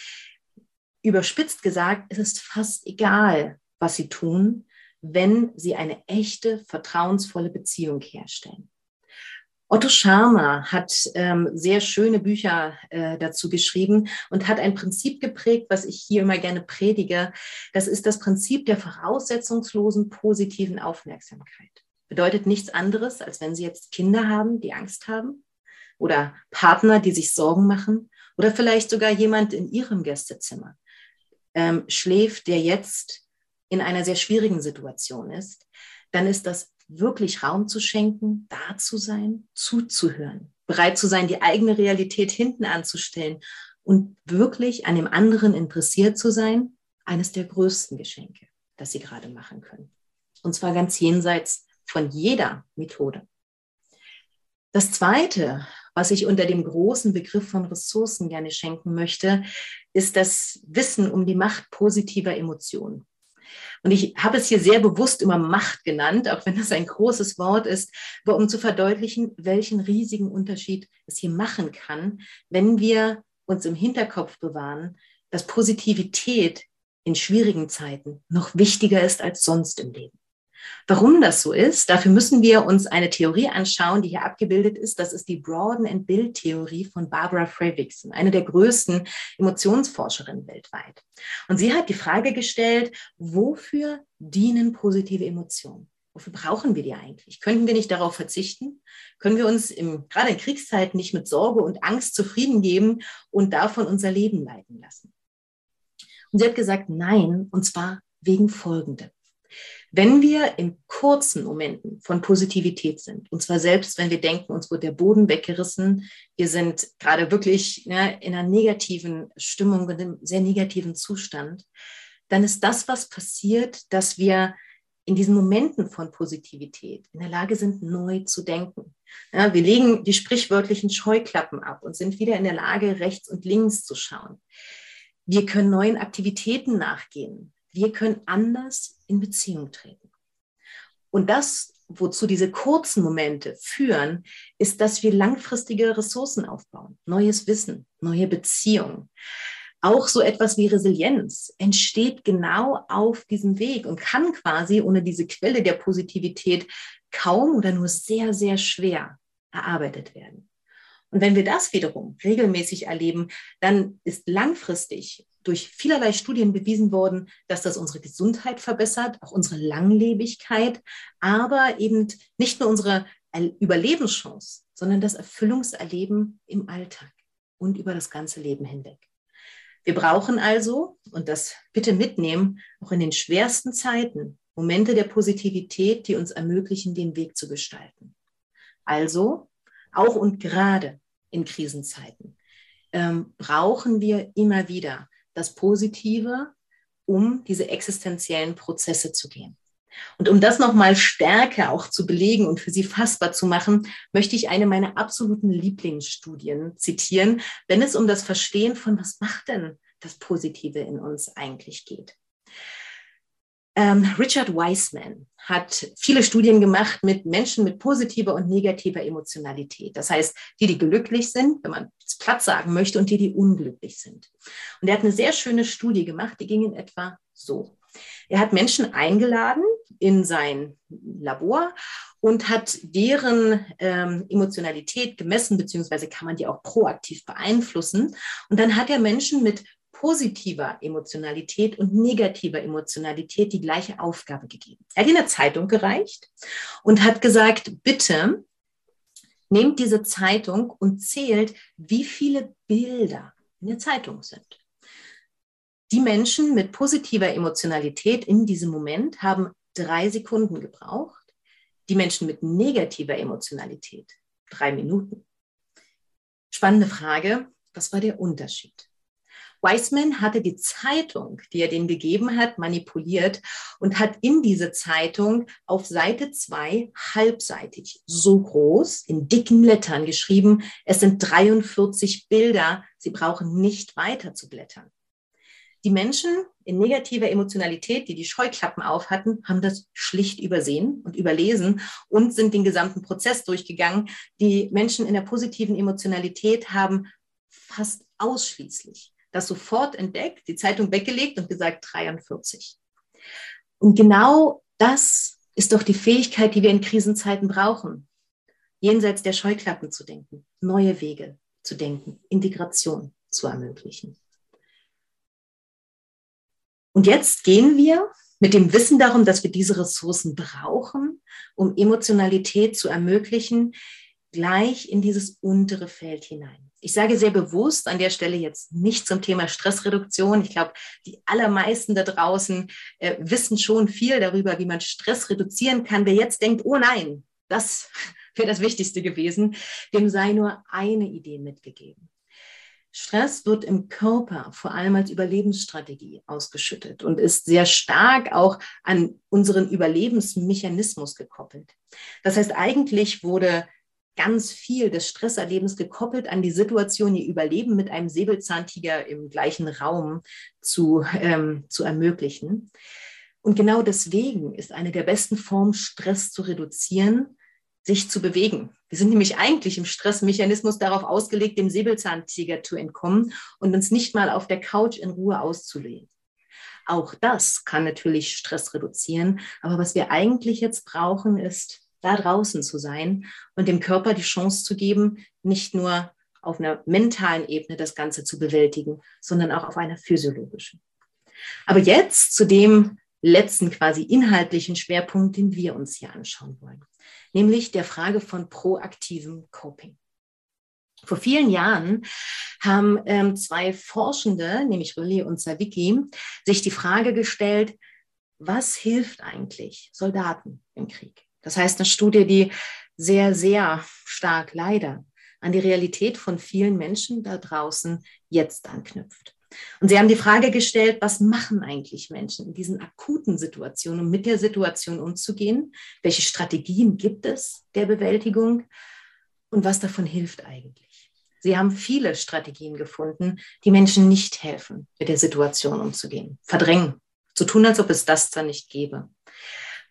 überspitzt gesagt, es ist fast egal, was sie tun, wenn sie eine echte, vertrauensvolle Beziehung herstellen. Otto Scharmer hat ähm, sehr schöne Bücher äh, dazu geschrieben und hat ein Prinzip geprägt, was ich hier immer gerne predige. Das ist das Prinzip der voraussetzungslosen positiven Aufmerksamkeit. Bedeutet nichts anderes, als wenn Sie jetzt Kinder haben, die Angst haben oder Partner, die sich Sorgen machen oder vielleicht sogar jemand in Ihrem Gästezimmer ähm, schläft, der jetzt in einer sehr schwierigen Situation ist, dann ist das wirklich Raum zu schenken, da zu sein, zuzuhören, bereit zu sein, die eigene Realität hinten anzustellen und wirklich an dem anderen interessiert zu sein, eines der größten Geschenke, das Sie gerade machen können. Und zwar ganz jenseits von jeder Methode. Das Zweite, was ich unter dem großen Begriff von Ressourcen gerne schenken möchte, ist das Wissen um die Macht positiver Emotionen. Und ich habe es hier sehr bewusst immer Macht genannt, auch wenn das ein großes Wort ist, aber um zu verdeutlichen, welchen riesigen Unterschied es hier machen kann, wenn wir uns im Hinterkopf bewahren, dass Positivität in schwierigen Zeiten noch wichtiger ist als sonst im Leben. Warum das so ist, dafür müssen wir uns eine Theorie anschauen, die hier abgebildet ist. Das ist die Broaden and Build Theorie von Barbara Fredrickson, eine der größten Emotionsforscherinnen weltweit. Und sie hat die Frage gestellt, wofür dienen positive Emotionen? Wofür brauchen wir die eigentlich? Könnten wir nicht darauf verzichten? Können wir uns im, gerade in Kriegszeiten nicht mit Sorge und Angst zufrieden geben und davon unser Leben leiten lassen? Und sie hat gesagt, nein, und zwar wegen Folgendem. Wenn wir in kurzen Momenten von Positivität sind, und zwar selbst, wenn wir denken, uns wird der Boden weggerissen, wir sind gerade wirklich ne, in einer negativen Stimmung, in einem sehr negativen Zustand, dann ist das, was passiert, dass wir in diesen Momenten von Positivität in der Lage sind, neu zu denken. Ja, wir legen die sprichwörtlichen Scheuklappen ab und sind wieder in der Lage, rechts und links zu schauen. Wir können neuen Aktivitäten nachgehen wir können anders in Beziehung treten. Und das, wozu diese kurzen Momente führen, ist, dass wir langfristige Ressourcen aufbauen, neues Wissen, neue Beziehungen. Auch so etwas wie Resilienz entsteht genau auf diesem Weg und kann quasi ohne diese Quelle der Positivität kaum oder nur sehr, sehr schwer erarbeitet werden. Und wenn wir das wiederum regelmäßig erleben, dann ist langfristig durch vielerlei Studien bewiesen worden, dass das unsere Gesundheit verbessert, auch unsere Langlebigkeit, aber eben nicht nur unsere Überlebenschance, sondern das Erfüllungserleben im Alltag und über das ganze Leben hinweg. Wir brauchen also, und das bitte mitnehmen, auch in den schwersten Zeiten Momente der Positivität, die uns ermöglichen, den Weg zu gestalten. Also auch und gerade in Krisenzeiten ähm, brauchen wir immer wieder das Positive, um diese existenziellen Prozesse zu gehen. Und um das nochmal stärker auch zu belegen und für Sie fassbar zu machen, möchte ich eine meiner absoluten Lieblingsstudien zitieren, wenn es um das Verstehen von, was macht denn das Positive in uns eigentlich geht. Ähm, Richard Wiseman hat viele Studien gemacht mit Menschen mit positiver und negativer Emotionalität. Das heißt, die, die glücklich sind, wenn man es platt sagen möchte, und die, die unglücklich sind. Und er hat eine sehr schöne Studie gemacht, die ging in etwa so. Er hat Menschen eingeladen in sein Labor und hat deren ähm, Emotionalität gemessen, beziehungsweise kann man die auch proaktiv beeinflussen. Und dann hat er Menschen mit positiver Emotionalität und negativer Emotionalität die gleiche Aufgabe gegeben. Er hat in der Zeitung gereicht und hat gesagt, bitte nehmt diese Zeitung und zählt, wie viele Bilder in der Zeitung sind. Die Menschen mit positiver Emotionalität in diesem Moment haben drei Sekunden gebraucht. Die Menschen mit negativer Emotionalität drei Minuten. Spannende Frage, was war der Unterschied? Weisman hatte die Zeitung, die er denen gegeben hat, manipuliert und hat in diese Zeitung auf Seite zwei halbseitig so groß in dicken Lettern geschrieben, es sind 43 Bilder, Sie brauchen nicht weiter zu blättern. Die Menschen in negativer Emotionalität, die die Scheuklappen auf hatten, haben das schlicht übersehen und überlesen und sind den gesamten Prozess durchgegangen. Die Menschen in der positiven Emotionalität haben fast ausschließlich das sofort entdeckt, die Zeitung weggelegt und gesagt 43. Und genau Das ist doch die Fähigkeit, die wir in Krisenzeiten brauchen. Jenseits der Scheuklappen zu denken, neue Wege zu denken, Integration zu ermöglichen. Und jetzt gehen wir mit dem Wissen darum, dass wir diese Ressourcen brauchen, um Emotionalität zu ermöglichen, gleich in dieses untere Feld hinein. Ich sage sehr bewusst an der Stelle jetzt nicht zum Thema Stressreduktion. Ich glaube, die allermeisten da draußen äh, wissen schon viel darüber, wie man Stress reduzieren kann. Wer jetzt denkt, oh nein, das wäre das Wichtigste gewesen, dem sei nur eine Idee mitgegeben. Stress wird im Körper vor allem als Überlebensstrategie ausgeschüttet und ist sehr stark auch an unseren Überlebensmechanismus gekoppelt. Das heißt, eigentlich wurde ganz viel des Stresserlebens gekoppelt an die Situation, ihr Überleben mit einem Säbelzahntiger im gleichen Raum zu, ähm, zu ermöglichen. Und genau deswegen ist eine der besten Formen, Stress zu reduzieren, sich zu bewegen. Wir sind nämlich eigentlich im Stressmechanismus darauf ausgelegt, dem Säbelzahntiger zu entkommen und uns nicht mal auf der Couch in Ruhe auszulehnen. Auch das kann natürlich Stress reduzieren. Aber was wir eigentlich jetzt brauchen, ist da draußen zu sein und dem Körper die Chance zu geben, nicht nur auf einer mentalen Ebene das Ganze zu bewältigen, sondern auch auf einer physiologischen. Aber jetzt zu dem letzten quasi inhaltlichen Schwerpunkt, den wir uns hier anschauen wollen, nämlich der Frage von proaktivem Coping. Vor vielen Jahren haben ähm, zwei Forschende, nämlich Rulli und Savicki, sich die Frage gestellt, was hilft eigentlich Soldaten im Krieg? Das heißt, eine Studie, die sehr, sehr stark leider an die Realität von vielen Menschen da draußen jetzt anknüpft. Und sie haben die Frage gestellt, was machen eigentlich Menschen in diesen akuten Situationen, um mit der Situation umzugehen? Welche Strategien gibt es der Bewältigung? Und was davon hilft eigentlich? Sie haben viele Strategien gefunden, die Menschen nicht helfen, mit der Situation umzugehen. Verdrängen, zu tun, als ob es das da nicht gäbe.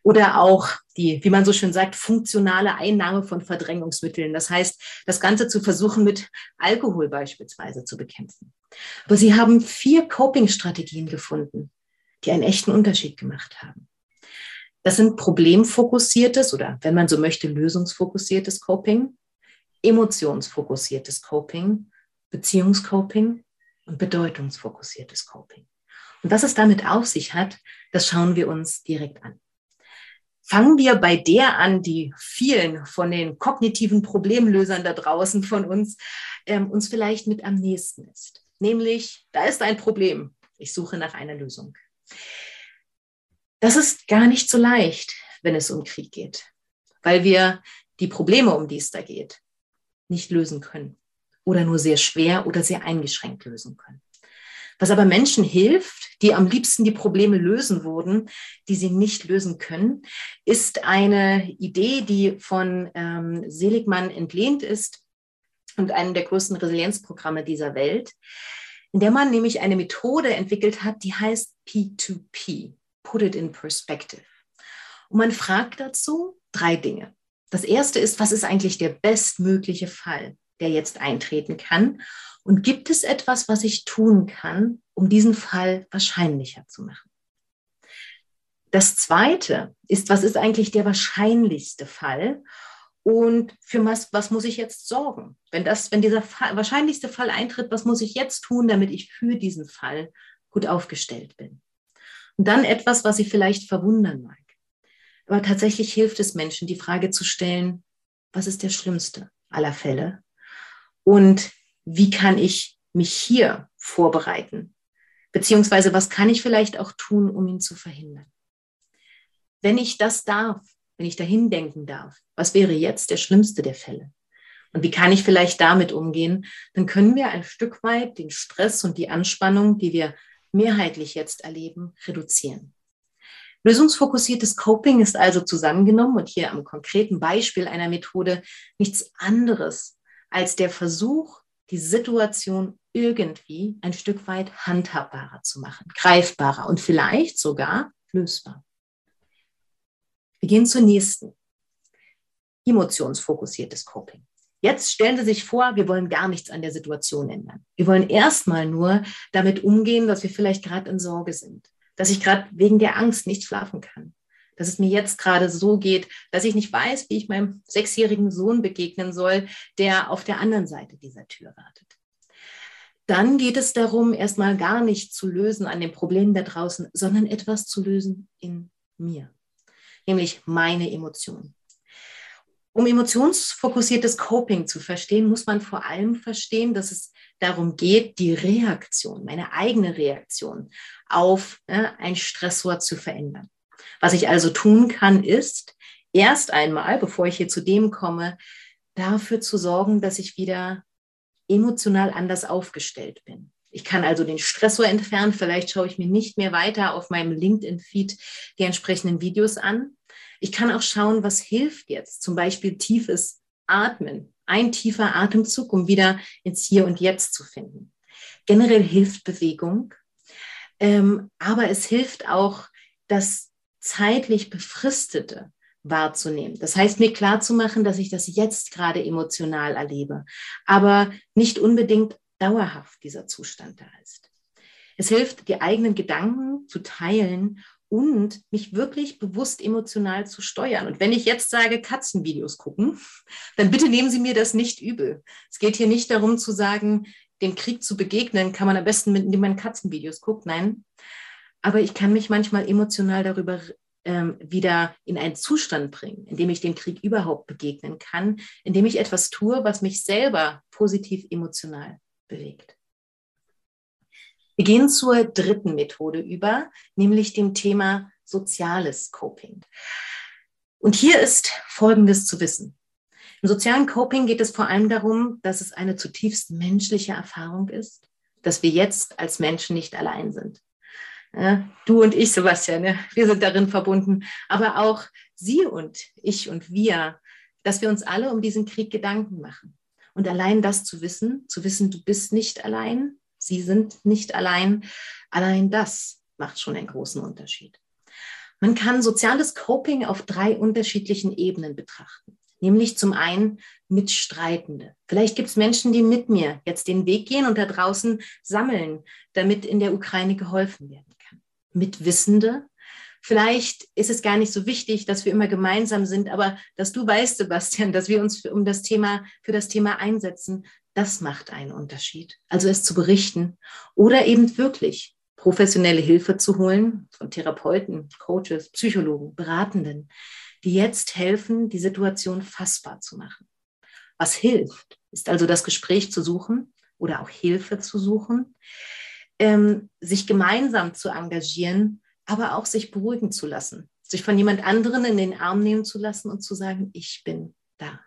Oder auch die, wie man so schön sagt, funktionale Einnahme von Verdrängungsmitteln. Das heißt, das Ganze zu versuchen, mit Alkohol beispielsweise zu bekämpfen. Aber sie haben vier Coping-Strategien gefunden, die einen echten Unterschied gemacht haben. Das sind problemfokussiertes oder, wenn man so möchte, lösungsfokussiertes Coping, emotionsfokussiertes Coping, Beziehungscoping und bedeutungsfokussiertes Coping. Und was es damit auf sich hat, das schauen wir uns direkt an. Fangen wir bei der an, die vielen von den kognitiven Problemlösern da draußen von uns ähm, uns vielleicht mit am nächsten ist. Nämlich, da ist ein Problem. Ich suche nach einer Lösung. Das ist gar nicht so leicht, wenn es um Krieg geht, weil wir die Probleme, um die es da geht, nicht lösen können oder nur sehr schwer oder sehr eingeschränkt lösen können. Was aber Menschen hilft, die am liebsten die Probleme lösen würden, die sie nicht lösen können, ist eine Idee, die von ähm, Seligmann entlehnt ist und einem der größten Resilienzprogramme dieser Welt, in der man nämlich eine Methode entwickelt hat, die heißt P2P, Put it in Perspective. Und man fragt dazu drei Dinge. Das erste ist, was ist eigentlich der bestmögliche Fall, der jetzt eintreten kann? Und gibt es etwas, was ich tun kann, um diesen Fall wahrscheinlicher zu machen? Das zweite ist, was ist eigentlich der wahrscheinlichste Fall? Und für was, was muss ich jetzt sorgen? Wenn, das, wenn dieser Fall, wahrscheinlichste Fall eintritt, was muss ich jetzt tun, damit ich für diesen Fall gut aufgestellt bin? Und dann etwas, was Sie vielleicht verwundern mag. Aber tatsächlich hilft es Menschen, die Frage zu stellen, was ist der schlimmste aller Fälle? Und wie kann ich mich hier vorbereiten? Beziehungsweise was kann ich vielleicht auch tun, um ihn zu verhindern? Wenn ich das darf, wenn ich dahin denken darf, was wäre jetzt der schlimmste der Fälle? Und wie kann ich vielleicht damit umgehen? Dann können wir ein Stück weit den Stress und die Anspannung, die wir mehrheitlich jetzt erleben, reduzieren. Lösungsfokussiertes Coping ist also zusammengenommen und hier am konkreten Beispiel einer Methode nichts anderes als der Versuch, die Situation irgendwie ein Stück weit handhabbarer zu machen, greifbarer und vielleicht sogar lösbar. Wir gehen zur nächsten. Emotionsfokussiertes Coping. Jetzt stellen Sie sich vor, wir wollen gar nichts an der Situation ändern. Wir wollen erstmal nur damit umgehen, dass wir vielleicht gerade in Sorge sind, dass ich gerade wegen der Angst nicht schlafen kann, dass es mir jetzt gerade so geht, dass ich nicht weiß, wie ich meinem sechsjährigen Sohn begegnen soll, der auf der anderen Seite dieser Tür wartet. Dann geht es darum, erstmal gar nicht zu lösen an den Problemen da draußen, sondern etwas zu lösen in mir, nämlich meine Emotionen. Um emotionsfokussiertes Coping zu verstehen, muss man vor allem verstehen, dass es darum geht, die Reaktion, meine eigene Reaktion auf äh, ein Stressor zu verändern. Was ich also tun kann, ist erst einmal, bevor ich hier zu dem komme, dafür zu sorgen, dass ich wieder emotional anders aufgestellt bin. Ich kann also den Stressor entfernen. Vielleicht schaue ich mir nicht mehr weiter auf meinem LinkedIn-Feed die entsprechenden Videos an. Ich kann auch schauen, was hilft jetzt. Zum Beispiel tiefes Atmen. Ein tiefer Atemzug, um wieder ins Hier und Jetzt zu finden. Generell hilft Bewegung. Ähm, aber es hilft auch, das zeitlich befristete wahrzunehmen. Das heißt, mir klarzumachen, dass ich das jetzt gerade emotional erlebe, aber nicht unbedingt dauerhaft dieser Zustand da ist. Es hilft, die eigenen Gedanken zu teilen und mich wirklich bewusst emotional zu steuern. Und wenn ich jetzt sage, Katzenvideos gucken, dann bitte nehmen Sie mir das nicht übel. Es geht hier nicht darum zu sagen, dem Krieg zu begegnen, kann man am besten, mit, indem man Katzenvideos guckt. Nein. Aber ich kann mich manchmal emotional darüber ähm, wieder in einen Zustand bringen, in dem ich dem Krieg überhaupt begegnen kann, indem ich etwas tue, was mich selber positiv emotional bewegt. Wir gehen zur dritten Methode über, nämlich dem Thema soziales Coping. Und hier ist Folgendes zu wissen. Im sozialen Coping geht es vor allem darum, dass es eine zutiefst menschliche Erfahrung ist, dass wir jetzt als Menschen nicht allein sind. Du und ich, Sebastian, wir sind darin verbunden, aber auch Sie und ich und wir, dass wir uns alle um diesen Krieg Gedanken machen. Und allein das zu wissen, zu wissen, du bist nicht allein, Sie sind nicht allein, allein das macht schon einen großen Unterschied. Man kann soziales Coping auf drei unterschiedlichen Ebenen betrachten. Nämlich zum einen Mitstreitende. Vielleicht gibt es Menschen, die mit mir jetzt den Weg gehen und da draußen sammeln, damit in der Ukraine geholfen kann. Mitwissende, Vielleicht ist es gar nicht so wichtig, dass wir immer gemeinsam sind, aber dass du weißt, Sebastian, dass wir uns um das Thema, für das Thema einsetzen, das macht einen Unterschied. Also es zu berichten oder eben wirklich professionelle Hilfe zu holen von Therapeuten, Coaches, Psychologen, Beratenden, die jetzt helfen, die Situation fassbar zu machen. Was hilft, ist also das Gespräch zu suchen oder auch Hilfe zu suchen, ähm, sich gemeinsam zu engagieren aber auch sich beruhigen zu lassen, sich von jemand anderen in den Arm nehmen zu lassen und zu sagen, ich bin da.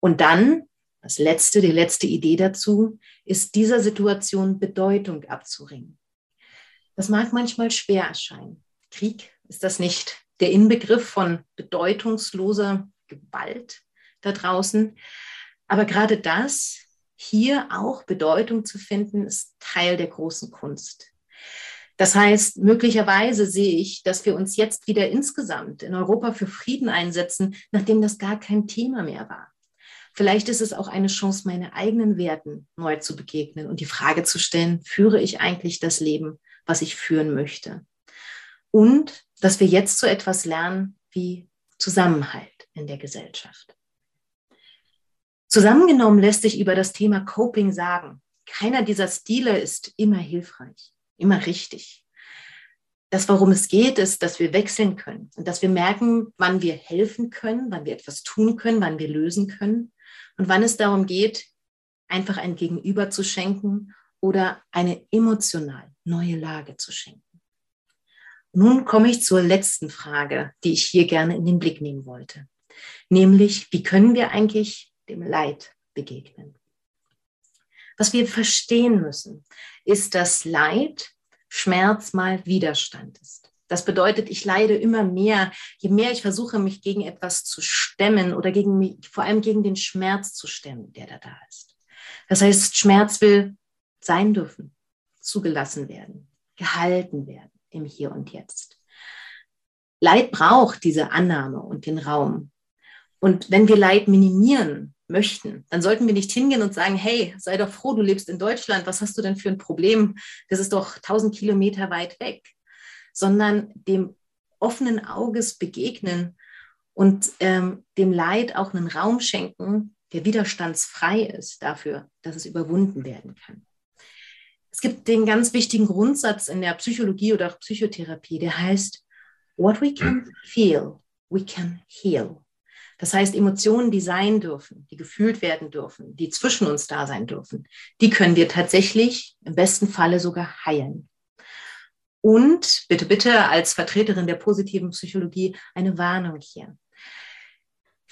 Und dann, das letzte, die letzte Idee dazu, ist dieser Situation Bedeutung abzuringen. Das mag manchmal schwer erscheinen. Krieg ist das nicht der Inbegriff von bedeutungsloser Gewalt da draußen. Aber gerade das, hier auch Bedeutung zu finden, ist Teil der großen Kunst. Das heißt, möglicherweise sehe ich, dass wir uns jetzt wieder insgesamt in Europa für Frieden einsetzen, nachdem das gar kein Thema mehr war. Vielleicht ist es auch eine Chance, meine eigenen Werten neu zu begegnen und die Frage zu stellen, führe ich eigentlich das Leben, was ich führen möchte? Und dass wir jetzt so etwas lernen wie Zusammenhalt in der Gesellschaft. Zusammengenommen lässt sich über das Thema Coping sagen, keiner dieser Stile ist immer hilfreich immer richtig. Das, worum es geht, ist, dass wir wechseln können und dass wir merken, wann wir helfen können, wann wir etwas tun können, wann wir lösen können und wann es darum geht, einfach ein Gegenüber zu schenken oder eine emotional neue Lage zu schenken. Nun komme ich zur letzten Frage, die ich hier gerne in den Blick nehmen wollte, nämlich, wie können wir eigentlich dem Leid begegnen? Was wir verstehen müssen, ist, dass Leid Schmerz mal Widerstand ist. Das bedeutet, ich leide immer mehr, je mehr ich versuche, mich gegen etwas zu stemmen oder gegen mich, vor allem gegen den Schmerz zu stemmen, der da da ist. Das heißt, Schmerz will sein dürfen, zugelassen werden, gehalten werden im Hier und Jetzt. Leid braucht diese Annahme und den Raum. Und wenn wir Leid minimieren, möchten, dann sollten wir nicht hingehen und sagen, hey, sei doch froh, du lebst in Deutschland, was hast du denn für ein Problem? Das ist doch tausend Kilometer weit weg, sondern dem offenen Auges begegnen und ähm, dem Leid auch einen Raum schenken, der widerstandsfrei ist dafür, dass es überwunden werden kann. Es gibt den ganz wichtigen Grundsatz in der Psychologie oder auch Psychotherapie, der heißt, what we can feel, we can heal. Das heißt, Emotionen, die sein dürfen, die gefühlt werden dürfen, die zwischen uns da sein dürfen, die können wir tatsächlich im besten Falle sogar heilen. Und bitte, bitte als Vertreterin der positiven Psychologie eine Warnung hier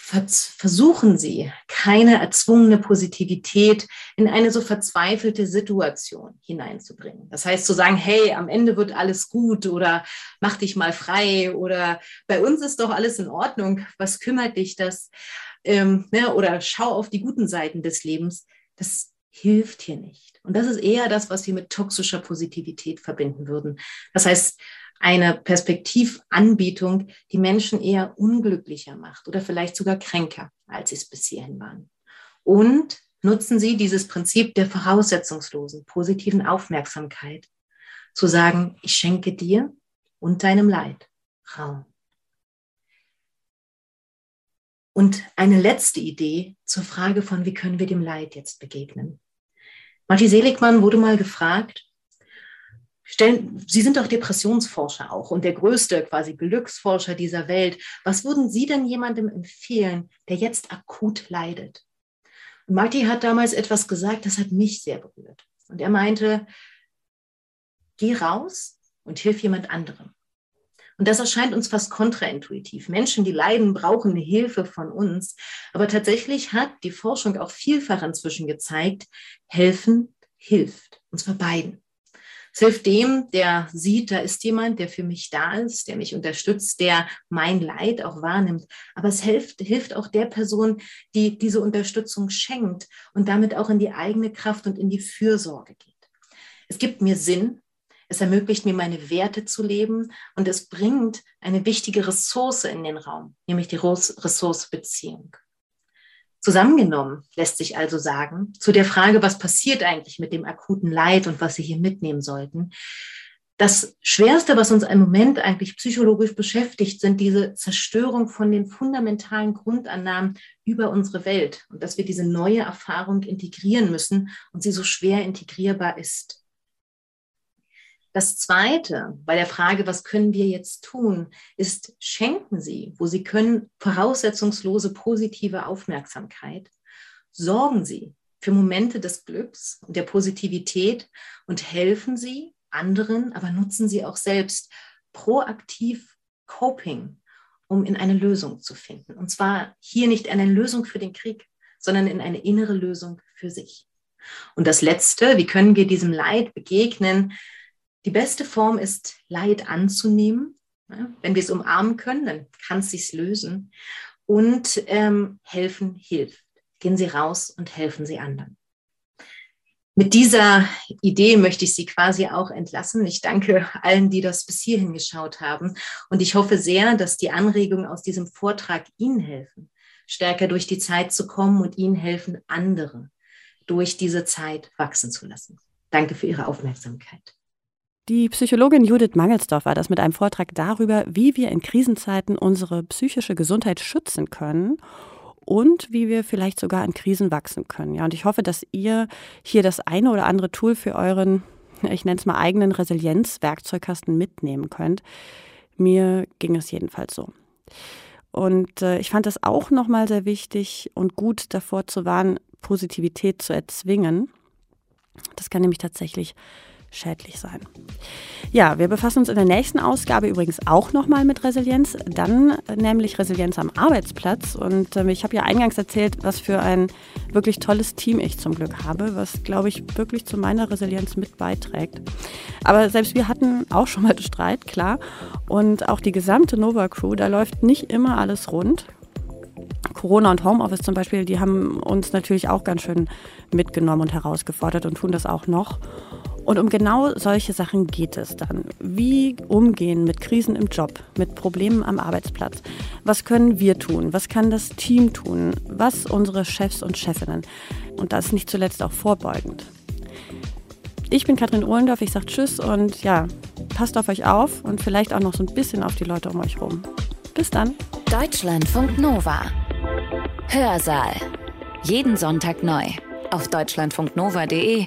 versuchen Sie, keine erzwungene Positivität in eine so verzweifelte Situation hineinzubringen. Das heißt zu sagen, hey, am Ende wird alles gut oder mach dich mal frei oder bei uns ist doch alles in Ordnung, was kümmert dich das? Ähm, ne, oder schau auf die guten Seiten des Lebens. Das hilft hier nicht. Und das ist eher das, was wir mit toxischer Positivität verbinden würden. Das heißt, eine Perspektivanbietung, die Menschen eher unglücklicher macht oder vielleicht sogar kränker, als sie es bis hierhin waren. Und nutzen Sie dieses Prinzip der voraussetzungslosen, positiven Aufmerksamkeit, zu sagen, ich schenke dir und deinem Leid Raum. Und eine letzte Idee zur Frage von, wie können wir dem Leid jetzt begegnen. Marty Seligmann wurde mal gefragt, Stellen, Sie sind doch Depressionsforscher auch und der größte quasi Glücksforscher dieser Welt. Was würden Sie denn jemandem empfehlen, der jetzt akut leidet? Und Marty hat damals etwas gesagt, das hat mich sehr berührt. Und er meinte, geh raus und hilf jemand anderem. Und das erscheint uns fast kontraintuitiv. Menschen, die leiden, brauchen Hilfe von uns. Aber tatsächlich hat die Forschung auch vielfach inzwischen gezeigt, helfen hilft. Und zwar beiden. Es hilft dem, der sieht, da ist jemand, der für mich da ist, der mich unterstützt, der mein Leid auch wahrnimmt. Aber es hilft, hilft auch der Person, die diese Unterstützung schenkt und damit auch in die eigene Kraft und in die Fürsorge geht. Es gibt mir Sinn, es ermöglicht mir, meine Werte zu leben und es bringt eine wichtige Ressource in den Raum, nämlich die Ressource Beziehung. Zusammengenommen lässt sich also sagen, zu der Frage, was passiert eigentlich mit dem akuten Leid und was Sie hier mitnehmen sollten. Das Schwerste, was uns im Moment eigentlich psychologisch beschäftigt, sind diese Zerstörung von den fundamentalen Grundannahmen über unsere Welt und dass wir diese neue Erfahrung integrieren müssen und sie so schwer integrierbar ist. Das Zweite bei der Frage, was können wir jetzt tun, ist, schenken Sie, wo Sie können, voraussetzungslose positive Aufmerksamkeit. Sorgen Sie für Momente des Glücks und der Positivität und helfen Sie anderen, aber nutzen Sie auch selbst proaktiv Coping, um in eine Lösung zu finden. Und zwar hier nicht eine Lösung für den Krieg, sondern in eine innere Lösung für sich. Und das Letzte, wie können wir diesem Leid begegnen? Die beste Form ist, Leid anzunehmen. Wenn wir es umarmen können, dann kann es sich lösen. Und ähm, helfen hilft. Gehen Sie raus und helfen Sie anderen. Mit dieser Idee möchte ich Sie quasi auch entlassen. Ich danke allen, die das bis hierhin geschaut haben. Und ich hoffe sehr, dass die Anregungen aus diesem Vortrag Ihnen helfen, stärker durch die Zeit zu kommen und Ihnen helfen, andere durch diese Zeit wachsen zu lassen. Danke für Ihre Aufmerksamkeit. Die Psychologin Judith Mangelsdorf war das mit einem Vortrag darüber, wie wir in Krisenzeiten unsere psychische Gesundheit schützen können und wie wir vielleicht sogar in Krisen wachsen können. Ja, und ich hoffe, dass ihr hier das eine oder andere Tool für euren, ich nenne es mal eigenen Resilienz-Werkzeugkasten mitnehmen könnt. Mir ging es jedenfalls so. Und äh, ich fand es auch nochmal sehr wichtig und gut davor zu warnen, Positivität zu erzwingen. Das kann nämlich tatsächlich schädlich sein. Ja, wir befassen uns in der nächsten Ausgabe übrigens auch nochmal mit Resilienz, dann nämlich Resilienz am Arbeitsplatz. Und äh, ich habe ja eingangs erzählt, was für ein wirklich tolles Team ich zum Glück habe, was, glaube ich, wirklich zu meiner Resilienz mit beiträgt. Aber selbst wir hatten auch schon mal Streit, klar. Und auch die gesamte Nova Crew, da läuft nicht immer alles rund. Corona und Homeoffice zum Beispiel, die haben uns natürlich auch ganz schön mitgenommen und herausgefordert und tun das auch noch. Und um genau solche Sachen geht es dann. Wie umgehen mit Krisen im Job, mit Problemen am Arbeitsplatz? Was können wir tun? Was kann das Team tun? Was unsere Chefs und Chefinnen? Und das nicht zuletzt auch vorbeugend. Ich bin Katrin Ohlendorf, ich sage Tschüss und ja, passt auf euch auf und vielleicht auch noch so ein bisschen auf die Leute um euch rum. Bis dann. Deutschlandfunk Nova. Hörsaal. Jeden Sonntag neu. Auf deutschlandfunknova.de